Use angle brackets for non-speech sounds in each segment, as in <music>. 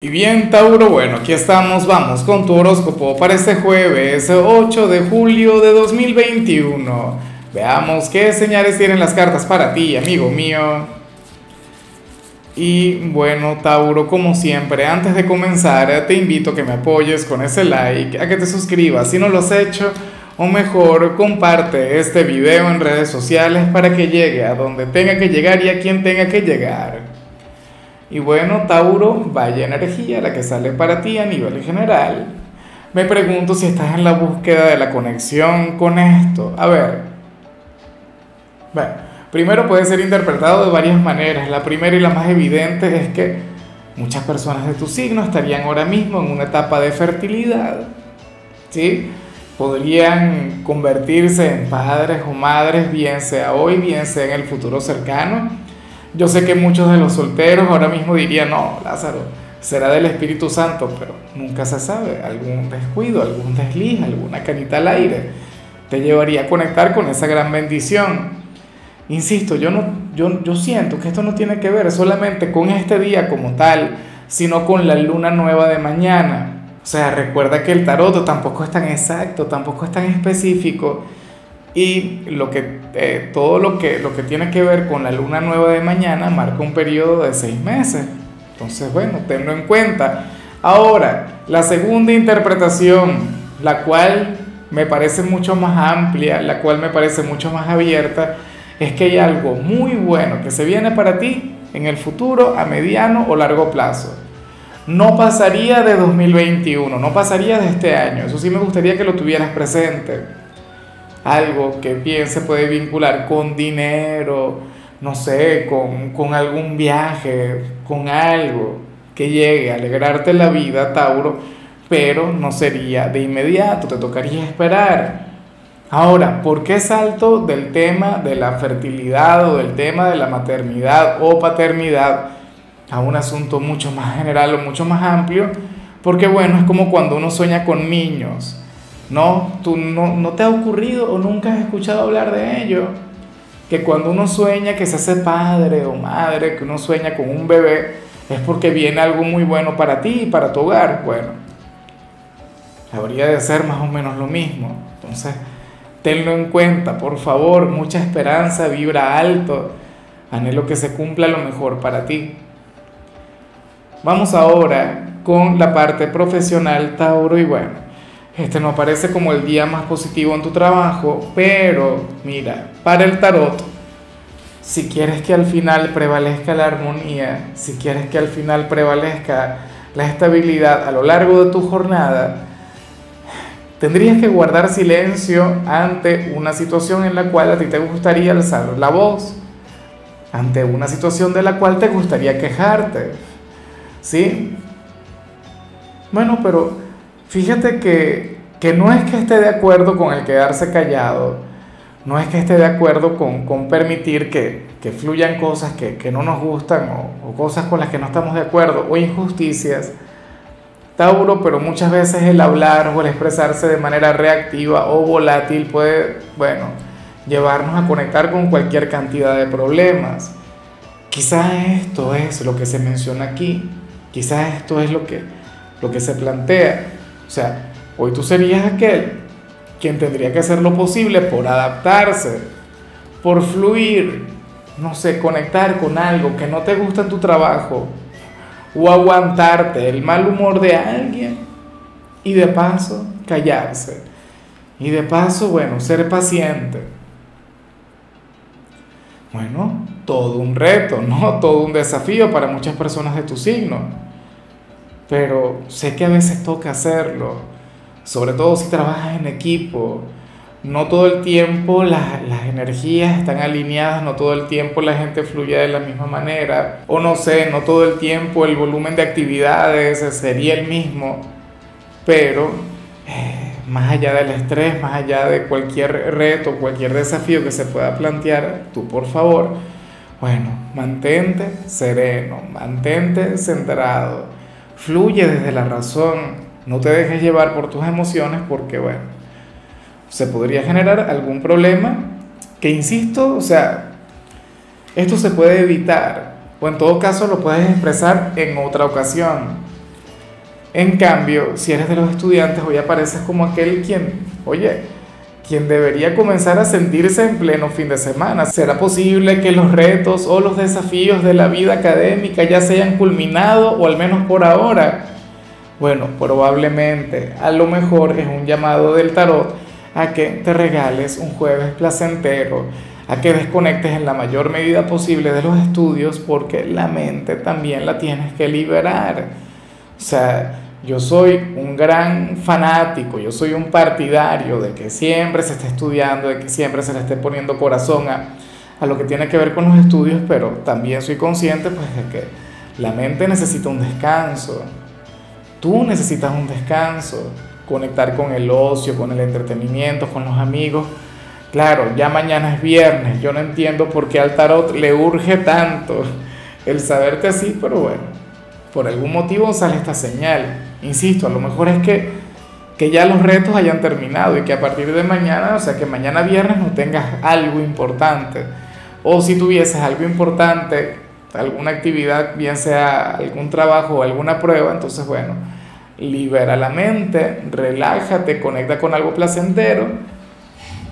Y bien, Tauro, bueno, aquí estamos, vamos con tu horóscopo para este jueves 8 de julio de 2021. Veamos qué señales tienen las cartas para ti, amigo mío. Y bueno, Tauro, como siempre, antes de comenzar, te invito a que me apoyes con ese like, a que te suscribas si no lo has hecho, o mejor, comparte este video en redes sociales para que llegue a donde tenga que llegar y a quien tenga que llegar. Y bueno, Tauro, vaya energía la que sale para ti a nivel general. Me pregunto si estás en la búsqueda de la conexión con esto. A ver. Bueno, primero puede ser interpretado de varias maneras. La primera y la más evidente es que muchas personas de tu signo estarían ahora mismo en una etapa de fertilidad. ¿Sí? Podrían convertirse en padres o madres, bien sea hoy, bien sea en el futuro cercano yo sé que muchos de los solteros ahora mismo dirían, no, Lázaro, será del Espíritu Santo, pero nunca se sabe. Algún descuido, algún desliz, alguna canita al aire te llevaría a conectar con esa gran bendición. Insisto, yo, no, yo, yo siento que esto no tiene que ver solamente con este día como tal, sino con la luna nueva de mañana. O sea, recuerda que el tarot tampoco es tan exacto, tampoco es tan específico y lo que, eh, todo lo que, lo que tiene que ver con la luna nueva de mañana marca un periodo de seis meses. Entonces, bueno, tenlo en cuenta. Ahora, la segunda interpretación, la cual me parece mucho más amplia, la cual me parece mucho más abierta, es que hay algo muy bueno que se viene para ti en el futuro a mediano o largo plazo. No pasaría de 2021, no pasaría de este año. Eso sí me gustaría que lo tuvieras presente algo que bien se puede vincular con dinero, no sé, con, algún viaje, con algo que llegue a alegrarte la vida, Tauro, pero no sería de inmediato, te tocaría esperar. Ahora, ¿por qué salto del tema de la fertilidad o del tema de la maternidad o paternidad a un asunto mucho más general o mucho más amplio? Porque bueno, es como cuando uno sueña con niños. No, tú no, no te ha ocurrido o nunca has escuchado hablar de ello. Que cuando uno sueña que se hace padre o madre, que uno sueña con un bebé, es porque viene algo muy bueno para ti y para tu hogar. Bueno, habría de ser más o menos lo mismo. Entonces, tenlo en cuenta, por favor, mucha esperanza, vibra alto, anhelo que se cumpla lo mejor para ti. Vamos ahora con la parte profesional, Tauro, y bueno, este no parece como el día más positivo en tu trabajo, pero mira, para el tarot, si quieres que al final prevalezca la armonía, si quieres que al final prevalezca la estabilidad a lo largo de tu jornada, tendrías que guardar silencio ante una situación en la cual a ti te gustaría alzar la voz, ante una situación de la cual te gustaría quejarte. ¿Sí? Bueno, pero Fíjate que, no es que esté de acuerdo con el quedarse callado, no es que esté de acuerdo con, permitir que, fluyan cosas que, no nos gustan o, cosas con las que no estamos de acuerdo o injusticias, Tauro, pero muchas veces el hablar o el expresarse de manera reactiva o volátil puede, bueno, llevarnos a conectar con cualquier cantidad de problemas. Quizás esto es lo que se menciona aquí, quizás esto es lo que, lo que se plantea. O sea, hoy tú serías aquel quien tendría que hacer lo posible por adaptarse, por fluir, no sé, conectar con algo que no te gusta en tu trabajo o aguantarte el mal humor de alguien y de paso callarse. Y de paso, bueno, ser paciente. Bueno, todo un reto, ¿no? <laughs> Todo un desafío para muchas personas de tu signo pero sé que a veces toca hacerlo, sobre todo si trabajas en equipo. No todo el tiempo las, las energías están alineadas, no todo el tiempo la gente fluye de la misma manera, o no sé, no todo el tiempo el volumen de actividades sería el mismo, pero eh, más allá del estrés, más allá de cualquier reto, cualquier desafío que se pueda plantear, tú por favor, bueno, mantente sereno, mantente centrado Fluye desde la razón, no te dejes llevar por tus emociones porque, bueno, se podría generar algún problema que, insisto, o sea, esto se puede evitar o en todo caso lo puedes expresar en otra ocasión. En cambio, si eres de los estudiantes, hoy apareces como aquel quien, oye, quien debería comenzar a sentirse en pleno fin de semana. ¿Será posible que los retos o los desafíos de la vida académica ya se hayan culminado o al menos por ahora? Bueno, probablemente, a lo mejor es un llamado del tarot a que te regales un jueves placentero, a que desconectes en la mayor medida posible de los estudios porque la mente también la tienes que liberar. O sea, yo soy un gran fanático, yo soy un partidario de que siempre se esté estudiando, de que siempre se le esté poniendo corazón a, a lo que tiene que ver con los estudios, pero también soy consciente pues de que la mente necesita un descanso. Tú necesitas un descanso, conectar con el ocio, con el entretenimiento, con los amigos. Claro, ya mañana es viernes, yo no entiendo por qué al tarot le urge tanto el saberte así, pero bueno, por algún motivo sale esta señal. Insisto, a lo mejor es que, que ya los retos hayan terminado y que a partir de mañana, o sea, que mañana viernes no tengas algo importante. O si tuvieses algo importante, alguna actividad, bien sea algún trabajo o alguna prueba, entonces bueno, libera la mente, relájate, conecta con algo placentero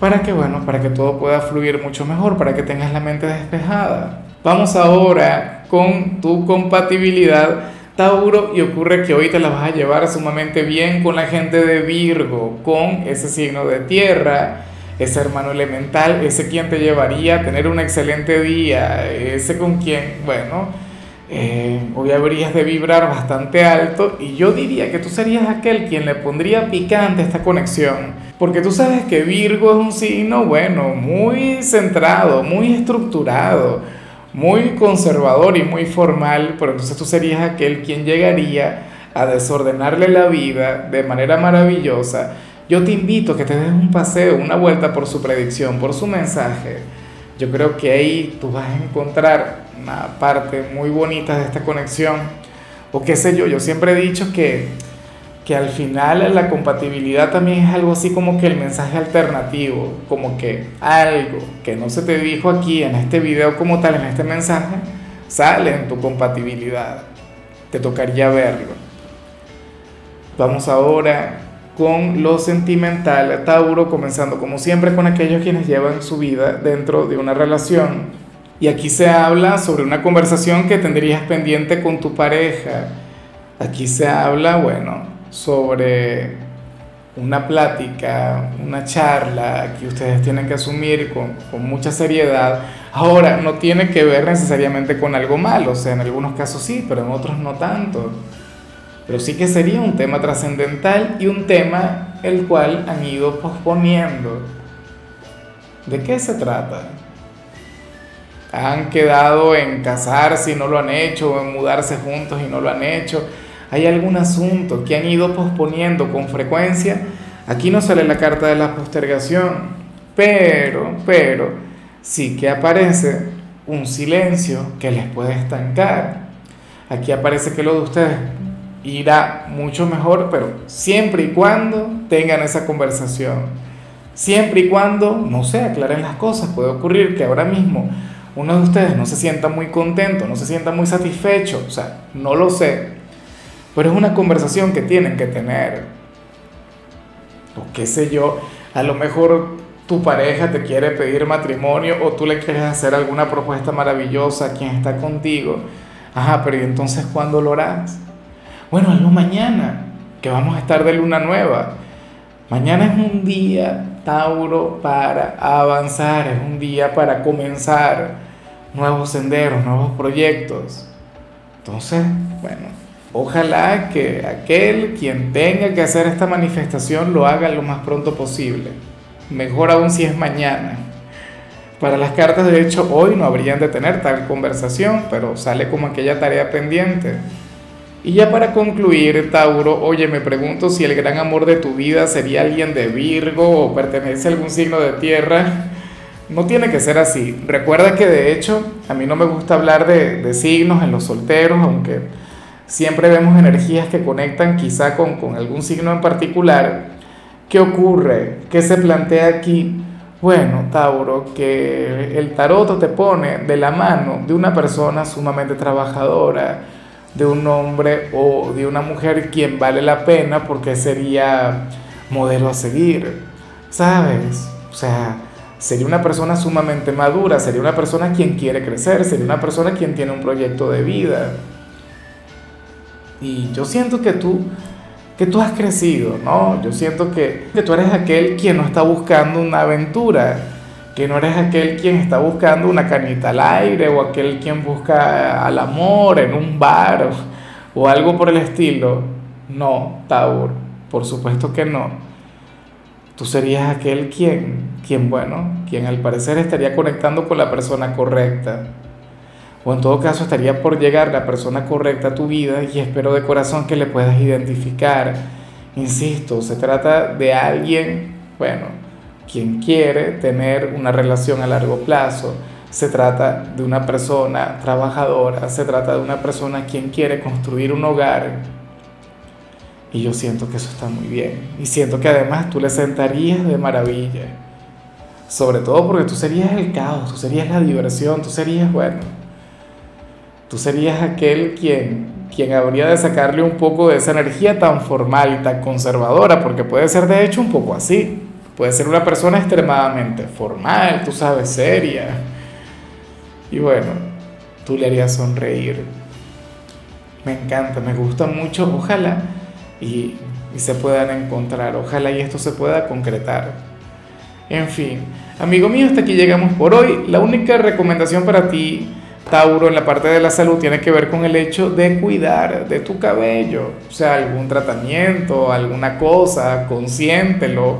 para que bueno, para que todo pueda fluir mucho mejor, para que tengas la mente despejada. Vamos ahora con tu compatibilidad Tauro y ocurre que hoy te la vas a llevar sumamente bien con la gente de Virgo, con ese signo de tierra, ese hermano elemental, ese quien te llevaría a tener un excelente día, ese con quien, bueno, eh, hoy habrías de vibrar bastante alto y yo diría que tú serías aquel quien le pondría picante esta conexión, porque tú sabes que Virgo es un signo, bueno, muy centrado, muy estructurado muy conservador y muy formal, pero entonces tú serías aquel quien llegaría a desordenarle la vida de manera maravillosa. Yo te invito a que te des un paseo, una vuelta por su predicción, por su mensaje. Yo creo que ahí tú vas a encontrar una parte muy bonita de esta conexión. O qué sé yo, yo siempre he dicho que que al final la compatibilidad también es algo así como que el mensaje alternativo, como que algo que no se te dijo aquí en este video como tal, en este mensaje, sale en tu compatibilidad. Te tocaría verlo. Vamos ahora con lo sentimental, Tauro, comenzando como siempre con aquellos quienes llevan su vida dentro de una relación. Y aquí se habla sobre una conversación que tendrías pendiente con tu pareja. Aquí se habla, bueno, sobre una plática, una charla que ustedes tienen que asumir con, mucha seriedad. Ahora, no tiene que ver necesariamente con algo malo, o sea, en algunos casos sí, pero en otros no tanto. Pero sí que sería un tema trascendental y un tema el cual han ido posponiendo. ¿De qué se trata? Han quedado en casarse y no lo han hecho, o en mudarse juntos y no lo han hecho hay algún asunto que han ido posponiendo con frecuencia, aquí no sale la carta de la postergación, pero, pero, sí que aparece un silencio que les puede estancar. Aquí aparece que lo de ustedes irá mucho mejor, pero siempre y cuando tengan esa conversación. Siempre y cuando, no sé, aclaren las cosas. Puede ocurrir que ahora mismo uno de ustedes no se sienta muy contento, no se sienta muy satisfecho, o sea, no lo sé, pero es una conversación que tienen que tener. O qué sé yo, a lo mejor tu pareja te quiere pedir matrimonio o tú le quieres hacer alguna propuesta maravillosa a quien está contigo. Ajá, pero ¿y entonces cuándo lo harás? Bueno, hazlo mañana, que vamos a estar de luna nueva. Mañana es un día, Tauro, para avanzar, es un día para comenzar nuevos senderos, nuevos proyectos. Entonces, bueno, Ojalá que aquel quien tenga que hacer esta manifestación lo haga lo más pronto posible. Mejor aún si es mañana. Para las cartas, de hecho, hoy no habrían de tener tal conversación, pero sale como aquella tarea pendiente. Y ya para concluir, Tauro, oye, me pregunto si el gran amor de tu vida sería alguien de Virgo o pertenece a algún signo de tierra. No tiene que ser así. Recuerda que de hecho, a mí no me gusta hablar de, de signos en los solteros, aunque siempre vemos energías que conectan quizá con, con algún signo en particular. ¿Qué ocurre? ¿Qué se plantea aquí? Bueno, Tauro, que el tarot te pone de la mano de una persona sumamente trabajadora, de un hombre o de una mujer quien vale la pena porque sería modelo a seguir, ¿sabes? O sea, sería una persona sumamente madura, sería una persona quien quiere crecer, sería una persona quien tiene un proyecto de vida. Y yo siento que tú, que tú has crecido, ¿no? Yo siento que, que tú eres aquel quien no está buscando una aventura, que no eres aquel quien está buscando una canita al aire o aquel quien busca al amor en un bar o, algo por el estilo. No, Taur, por supuesto que no. Tú serías aquel quien, quien, bueno, quien al parecer estaría conectando con la persona correcta. O en todo caso estaría por llegar la persona correcta a tu vida y espero de corazón que le puedas identificar. Insisto, se trata de alguien, bueno, quien quiere tener una relación a largo plazo. Se trata de una persona trabajadora, se trata de una persona quien quiere construir un hogar. Y yo siento que eso está muy bien. Y siento que además tú le sentarías de maravilla. Sobre todo porque tú serías el caos, tú serías la diversión, tú serías, bueno, tú serías aquel quien, quien habría de sacarle un poco de esa energía tan formal y tan conservadora, porque puede ser de hecho un poco así. Puede ser una persona extremadamente formal, tú sabes, seria. Y bueno, tú le harías sonreír. Me encanta, me gusta mucho. Ojalá y, y se puedan encontrar. Ojalá y esto se pueda concretar. En fin, amigo mío, hasta aquí llegamos por hoy. La única recomendación para ti, Tauro, en la parte de la salud tiene que ver con el hecho de cuidar de tu cabello. O sea, algún tratamiento, alguna cosa, consiéntelo,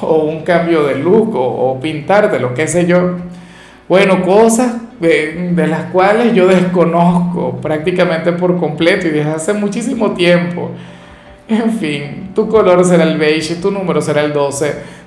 o un cambio de look, o, o pintártelo, qué sé yo. Bueno, cosas de, de, las cuales yo desconozco prácticamente por completo y desde hace muchísimo tiempo. En fin, tu color será el beige, tu número será el 12.